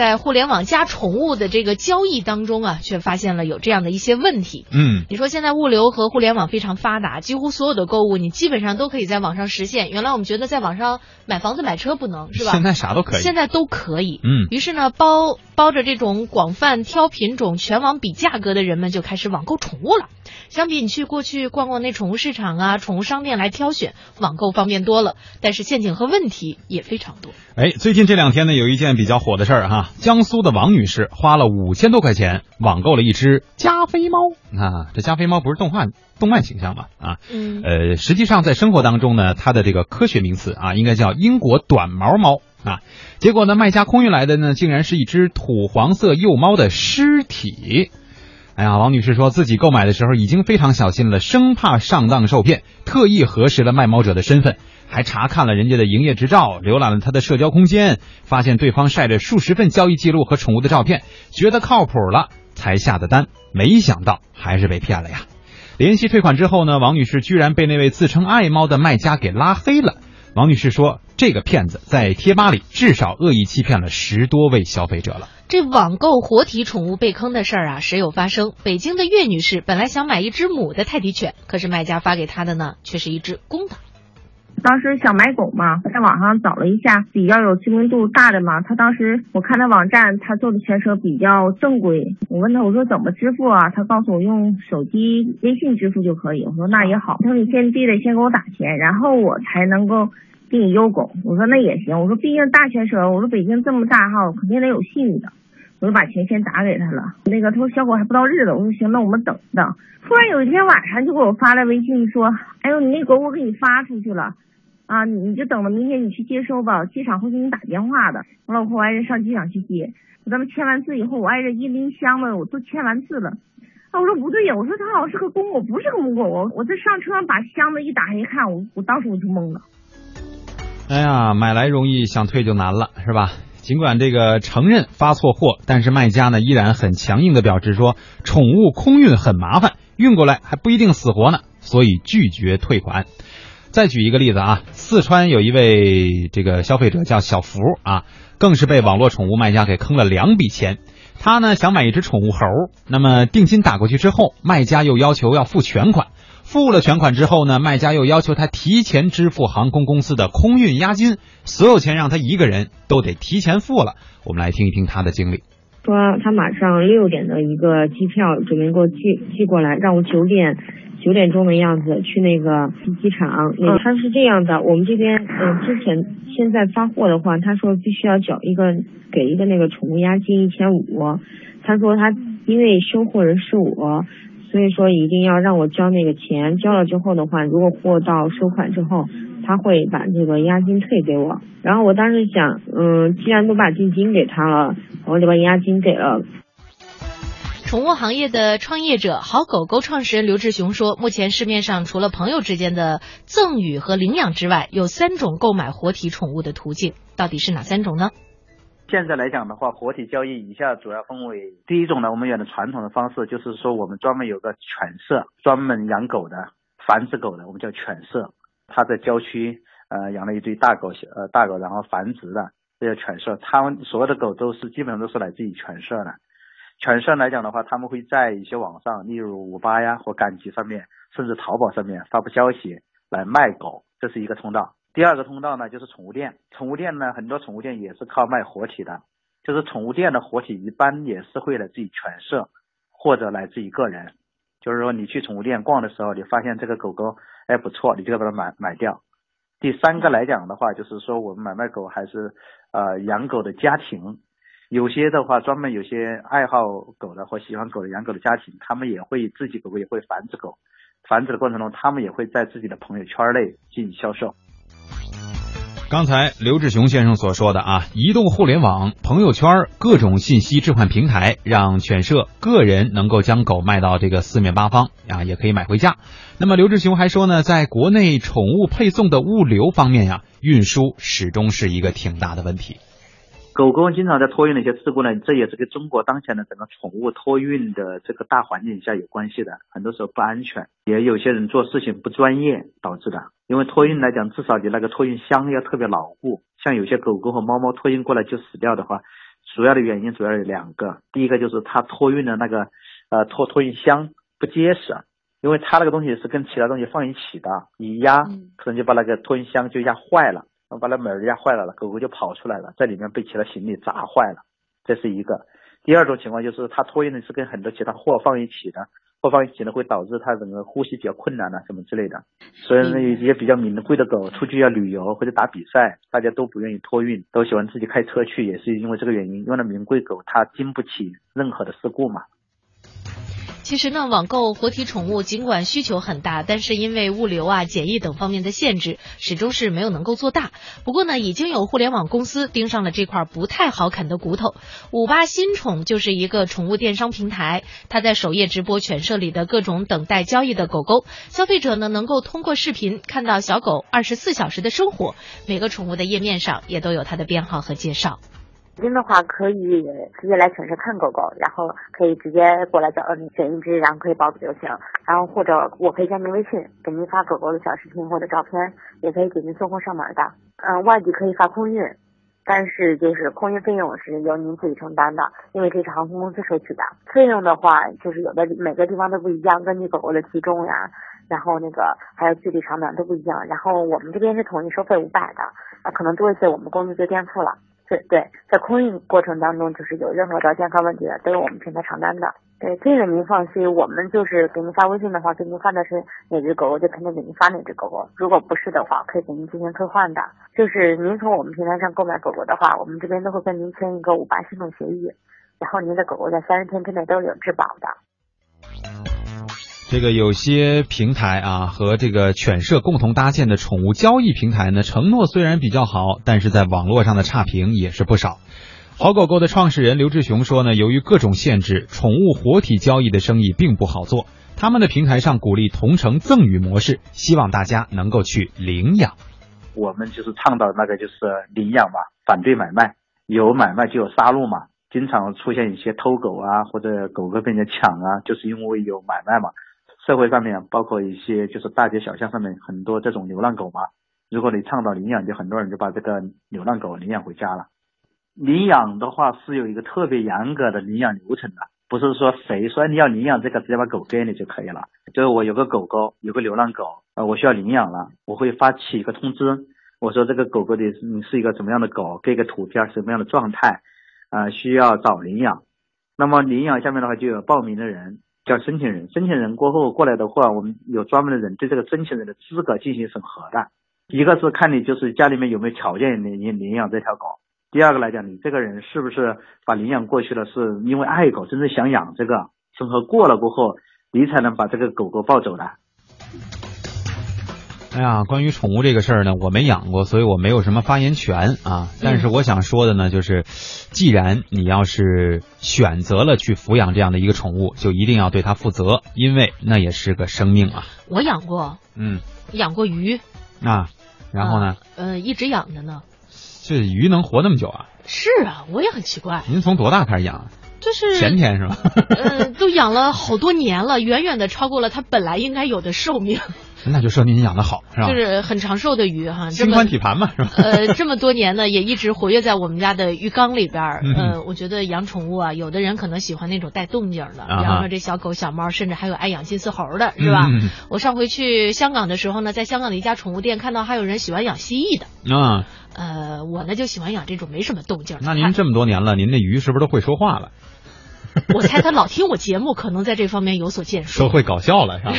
在互联网加宠物的这个交易当中啊，却发现了有这样的一些问题。嗯，你说现在物流和互联网非常发达，几乎所有的购物你基本上都可以在网上实现。原来我们觉得在网上买房子买车不能是吧？现在啥都可以。现在都可以。嗯。于是呢，包包着这种广泛挑品种、全网比价格的人们就开始网购宠物了。相比你去过去逛逛那宠物市场啊、宠物商店来挑选，网购方便多了，但是陷阱和问题也非常多。哎，最近这两天呢，有一件比较火的事儿哈，江苏的王女士花了五千多块钱网购了一只加菲猫啊，这加菲猫不是动画动漫形象吗？啊，嗯，呃，实际上在生活当中呢，它的这个科学名词啊，应该叫英国短毛猫啊。结果呢，卖家空运来的呢，竟然是一只土黄色幼猫的尸体。哎呀，王女士说自己购买的时候已经非常小心了，生怕上当受骗，特意核实了卖猫者的身份，还查看了人家的营业执照，浏览了他的社交空间，发现对方晒着数十份交易记录和宠物的照片，觉得靠谱了，才下的单。没想到还是被骗了呀！联系退款之后呢，王女士居然被那位自称爱猫的卖家给拉黑了。王女士说：“这个骗子在贴吧里至少恶意欺骗了十多位消费者了。”这网购活体宠物被坑的事儿啊，时有发生。北京的岳女士本来想买一只母的泰迪犬，可是卖家发给她的呢，却是一只公的。当时想买狗嘛，在网上找了一下比较有知名度大的嘛。他当时我看他网站，他做的全车比较正规。我问他我说怎么支付啊？他告诉我用手机微信支付就可以。我说那也好。他说你先记得先给我打钱，然后我才能够给你邮狗。我说那也行。我说毕竟大全车，我说北京这么大哈，肯定得有信誉的。我就把钱先打给他了。那个他说小狗还不到日子。我说行，那我们等等。突然有一天晚上就给我发来微信说，哎呦你那狗我给你发出去了。啊，你就等着明天你去接收吧，机场会给你打电话的。完了，我和我爱人上机场去接，咱们签完字以后，我爱人一拎箱子，我都签完字了。啊，我说不对呀，我说他好像是个公狗，不是个母狗。我我这上车把箱子一打开一看，我我当时我就懵了。哎呀，买来容易想退就难了，是吧？尽管这个承认发错货，但是卖家呢依然很强硬的表示说，宠物空运很麻烦，运过来还不一定死活呢，所以拒绝退款。再举一个例子啊，四川有一位这个消费者叫小福啊，更是被网络宠物卖家给坑了两笔钱。他呢想买一只宠物猴，那么定金打过去之后，卖家又要求要付全款。付了全款之后呢，卖家又要求他提前支付航空公司的空运押金，所有钱让他一个人都得提前付了。我们来听一听他的经历。说他马上六点的一个机票准备给我寄寄过来，让我九点九点钟的样子去那个机场。他是这样的，我们这边嗯之前现在发货的话，他说必须要缴一个给一个那个宠物押金一千五。他说他因为收货人是我，所以说一定要让我交那个钱。交了之后的话，如果货到收款之后，他会把这个押金退给我。然后我当时想，嗯，既然都把定金给他了。我就把押金给了。宠物行业的创业者好狗狗创始人刘志雄说，目前市面上除了朋友之间的赠与和领养之外，有三种购买活体宠物的途径，到底是哪三种呢？现在来讲的话，活体交易以下主要分为第一种呢，我们原来传统的方式就是说，我们专门有个犬舍，专门养狗的、繁殖狗的，我们叫犬舍。他在郊区呃养了一堆大狗，呃大狗，然后繁殖的。这叫犬舍，他们所有的狗都是基本上都是来自于犬舍的。犬舍来讲的话，他们会在一些网上，例如五八呀或赶集上面，甚至淘宝上面发布消息来卖狗，这是一个通道。第二个通道呢，就是宠物店。宠物店呢，很多宠物店也是靠卖活体的，就是宠物店的活体一般也是会来自于犬舍或者来自于个人。就是说，你去宠物店逛的时候，你发现这个狗狗哎不错，你就把它买买掉。第三个来讲的话，就是说我们买卖狗还是。呃，养狗的家庭，有些的话专门有些爱好狗的或喜欢狗的养狗的家庭，他们也会自己狗狗也会繁殖狗，繁殖的过程中，他们也会在自己的朋友圈内进行销售。刚才刘志雄先生所说的啊，移动互联网、朋友圈各种信息置换平台，让犬舍个人能够将狗卖到这个四面八方啊，也可以买回家。那么刘志雄还说呢，在国内宠物配送的物流方面呀，运输始终是一个挺大的问题。狗狗经常在托运的一些事故呢，这也是跟中国当前的整个宠物托运的这个大环境下有关系的。很多时候不安全，也有些人做事情不专业导致的。因为托运来讲，至少你那个托运箱要特别牢固。像有些狗狗和猫猫托运过来就死掉的话，主要的原因主要有两个，第一个就是它托运的那个呃托托运箱不结实，因为它那个东西是跟其他东西放一起的，一压可能就把那个托运箱就压坏了，把那门压坏了了，狗狗就跑出来了，在里面被其他行李砸坏了，这是一个。第二种情况就是它托运的是跟很多其他货放一起的。货放一起呢，会导致它整个呼吸比较困难啊，什么之类的。所以呢，一些比较名贵的狗出去要旅游或者打比赛，大家都不愿意托运，都喜欢自己开车去，也是因为这个原因。因为那名贵狗它经不起任何的事故嘛。其实呢，网购活体宠物尽管需求很大，但是因为物流啊、检疫等方面的限制，始终是没有能够做大。不过呢，已经有互联网公司盯上了这块不太好啃的骨头。五八新宠就是一个宠物电商平台，它在首页直播犬舍里的各种等待交易的狗狗，消费者呢能够通过视频看到小狗二十四小时的生活，每个宠物的页面上也都有它的编号和介绍。您的话可以直接来犬舍看狗狗，然后可以直接过来找你选一只，然后可以报就行。然后或者我可以加您微信，给您发狗狗的小视频或者照片，也可以给您送货上门的。嗯，外地可以发空运，但是就是空运费用是由您自己承担的，因为这是航空公司收取的。费用的话，就是有的每个地方都不一样，根据狗狗的体重呀，然后那个还有距离长短都不一样。然后我们这边是统一收费五百的，啊，可能多一些我们公司就垫付了。对对，在空运过程当中，就是有任何的健康问题的，都是我们平台承担的。对，这个您放心，我们就是给您发微信的话，给您发的是哪只狗狗，就肯定给您发哪只狗狗。如果不是的话，可以给您进行退换的。就是您从我们平台上购买狗狗的话，我们这边都会跟您签一个五八系统协议，然后您的狗狗在三十天之内都是有质保的。这个有些平台啊，和这个犬舍共同搭建的宠物交易平台呢，承诺虽然比较好，但是在网络上的差评也是不少。好狗狗的创始人刘志雄说呢，由于各种限制，宠物活体交易的生意并不好做。他们的平台上鼓励同城赠与模式，希望大家能够去领养。我们就是倡导那个就是领养嘛，反对买卖，有买卖就有杀戮嘛，经常出现一些偷狗啊，或者狗狗被人家抢啊，就是因为有买卖嘛。社会上面包括一些就是大街小巷上面很多这种流浪狗嘛，如果你倡导领养，就很多人就把这个流浪狗领养回家了。领养的话是有一个特别严格的领养流程的，不是说谁说你要领养这个直接把狗给你就可以了。就是我有个狗狗，有个流浪狗，呃，我需要领养了，我会发起一个通知，我说这个狗狗的你是一个什么样的狗，给个图片什么样的状态，啊，需要找领养。那么领养下面的话就有报名的人。叫申请人，申请人过后过来的话，我们有专门的人对这个申请人的资格进行审核的。一个是看你就是家里面有没有条件领领养这条狗，第二个来讲，你这个人是不是把领养过去了，是因为爱狗，真正想养这个，审核过了过后，你才能把这个狗狗抱走的。哎呀，关于宠物这个事儿呢，我没养过，所以我没有什么发言权啊。但是我想说的呢，就是，既然你要是选择了去抚养这样的一个宠物，就一定要对它负责，因为那也是个生命啊。我养过，嗯，养过鱼啊，然后呢？呃，一直养着呢。这鱼能活那么久啊？是啊，我也很奇怪。您从多大开始养？就是前天是吧？呃，都养了好多年了，远远的超过了它本来应该有的寿命。那就说明你养的好，是吧？就是很长寿的鱼哈，心宽体盘嘛，是吧？呃，这么多年呢，也一直活跃在我们家的鱼缸里边儿。呃，我觉得养宠物啊，有的人可能喜欢那种带动静的，比方说这小狗、小猫，甚至还有爱养金丝猴的，是吧？我上回去香港的时候呢，在香港的一家宠物店看到还有人喜欢养蜥蜴的。啊，呃，我呢就喜欢养这种没什么动静。那您这么多年了，您那鱼是不是都会说话了？我猜他老听我节目，可能在这方面有所建树。都会搞笑了，是吧？